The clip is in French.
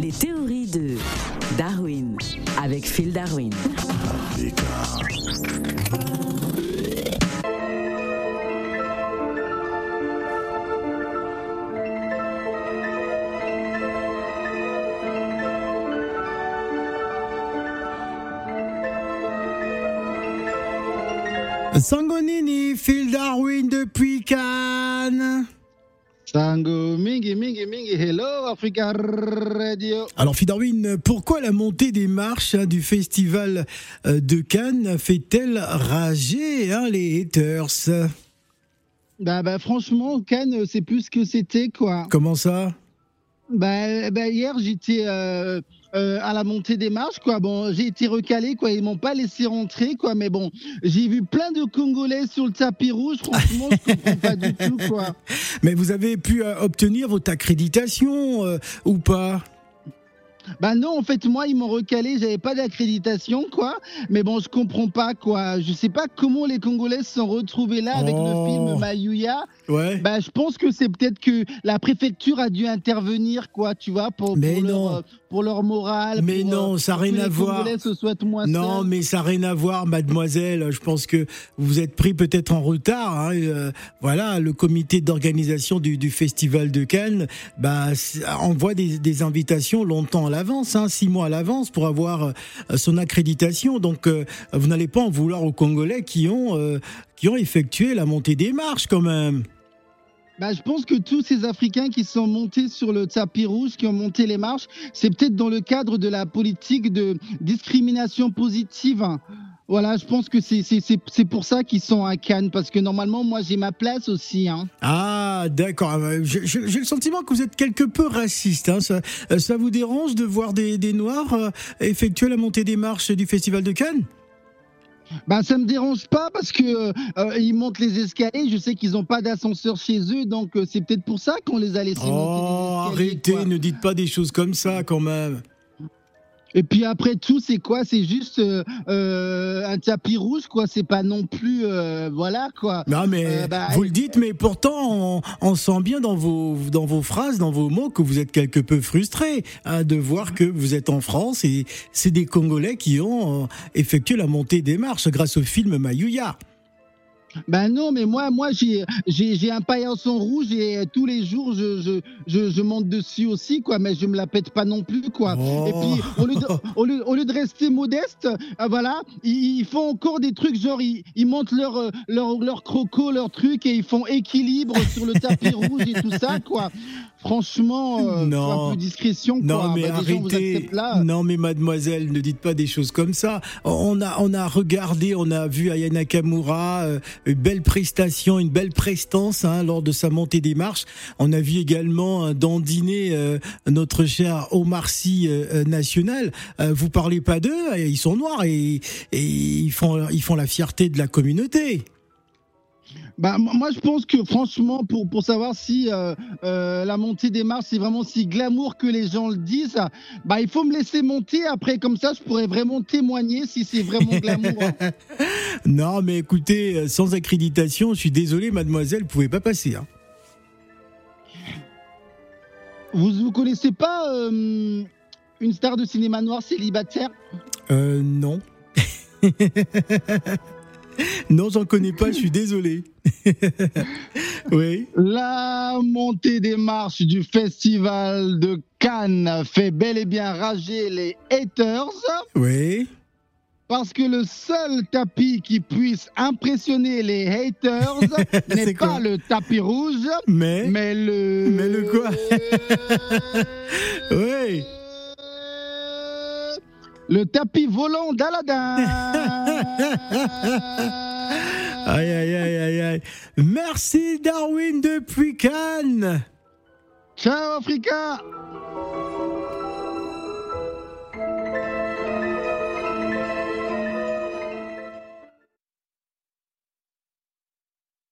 Les théories de Darwin avec Phil Darwin. Sangonini, Phil Darwin depuis Cannes. Sango Mingi Mingi Mingi, hello Africa Radio. Alors Phil Darwin, pourquoi la montée des marches hein, du festival euh, de Cannes fait-elle rager hein, les haters? Bah, bah franchement, Cannes, c'est plus ce que c'était quoi. Comment ça? Bah, bah, hier j'étais euh, euh, à la montée des marches quoi. Bon, j'ai été recalé quoi. Ils m'ont pas laissé rentrer quoi. Mais bon, j'ai vu plein de Congolais sur le tapis rouge. Franchement, je comprends pas du tout quoi. Mais vous avez pu euh, obtenir votre accréditation euh, ou pas? Bah non, en fait, moi, ils m'ont recalé, j'avais pas d'accréditation, quoi. Mais bon, je comprends pas, quoi. Je sais pas comment les Congolais se sont retrouvés là avec Oh. le film Mayuya. Ouais. Bah, je pense que c'est peut-être que la préfecture a dû intervenir, quoi, tu vois, pour, Mais pour, non. Leur, pour leur morale. Mais pour, non, euh, ça n'a rien à voir. Moins Non, seuls. mais ça n'a rien à voir, mademoiselle. Je pense que vous êtes pris peut-être en retard. hein. Euh, voilà, le comité d'organisation du, du festival de Cannes bah, envoie des, des invitations longtemps à l'avance, hein, six mois à l'avance, pour avoir euh, son accréditation. Donc, euh, vous n'allez pas en vouloir aux Congolais qui ont, euh, qui ont effectué la montée des marches quand même. Bah, je pense que tous ces Africains qui sont montés sur le tapis rouge, qui ont monté les marches, c'est peut-être dans le cadre de la politique de discrimination positive. Voilà, je pense que c'est- pour ça qu'ils sont à Cannes, parce que normalement, moi, j'ai ma place aussi. Hein. Ah, d'accord. Euh, J'ai le sentiment que vous êtes quelque peu raciste. hein. Ça, euh, ça vous dérange de voir des, des Noirs euh, effectuer la montée des marches du festival de Cannes? Bah, ça me dérange pas parce que euh, ils montent les escaliers. Je sais qu'ils n'ont pas d'ascenseur chez eux, donc euh, c'est peut-être pour ça qu'on les a laissés Oh, monter les escaliers. arrêtez, quoi. ne dites pas des choses comme ça quand même. Et puis après tout, c'est quoi? C'est juste euh, euh, un tapis rouge, quoi. C'est pas non plus, euh, voilà, quoi. Non, mais Euh, bah, vous le dites, mais pourtant, on, on sent bien dans vos, dans vos phrases, dans vos mots, que vous êtes quelque peu frustré hein, de voir que vous êtes en France et c'est des Congolais qui ont euh, effectué la montée des marches grâce au film Mayuya. Ben non, mais moi, moi, j'ai, un paillasson rouge et tous les jours, je, je, je, je monte dessus aussi, quoi. Mais je me la pète pas non plus, quoi. Oh. Et puis, au lieu, de, au, lieu, au lieu de rester modeste, euh, voilà, ils, ils font encore des trucs, genre, ils, ils montent leur, euh, leur, leur croco, leur truc, et ils font équilibre sur le tapis rouge et tout ça, quoi. Franchement, euh, Non. un peu discrétion, quoi. Non mais Bah, gens arrêtez. là. Non mais mademoiselle, ne dites pas des choses comme ça. On a on a regardé, on a vu Aya Nakamura, euh, une belle prestation, une belle prestance hein, lors de sa montée des marches. On a vu également euh, dandiner euh, notre cher Omar Sy euh, euh, national. Euh, vous parlez pas d'eux, ils sont noirs et, et ils font ils font la fierté de la communauté. Bah, moi, je pense que franchement, pour, pour savoir si euh, euh, la montée des marches, c'est vraiment si glamour que les gens le disent, bah, il faut me laisser monter. Après, comme ça, je pourrais vraiment témoigner si c'est vraiment glamour. hein. Non mais écoutez, euh, sans accréditation, je suis désolé mademoiselle, vous pouvez pas passer. Hein. vous vous connaissez pas euh, une star de cinéma noir célibataire? Euh, non. non, j'en connais pas, je suis désolé. oui. La montée des marches du festival de Cannes fait bel et bien rager les haters. Oui. Parce que le seul tapis qui puisse impressionner les haters n'est pas le tapis rouge, Mais. mais le. Mais le quoi Oui. Le tapis volant d'Aladin. Aïe, aïe, aïe, aïe, aïe. Merci Darwin depuis Cannes. Ciao Africa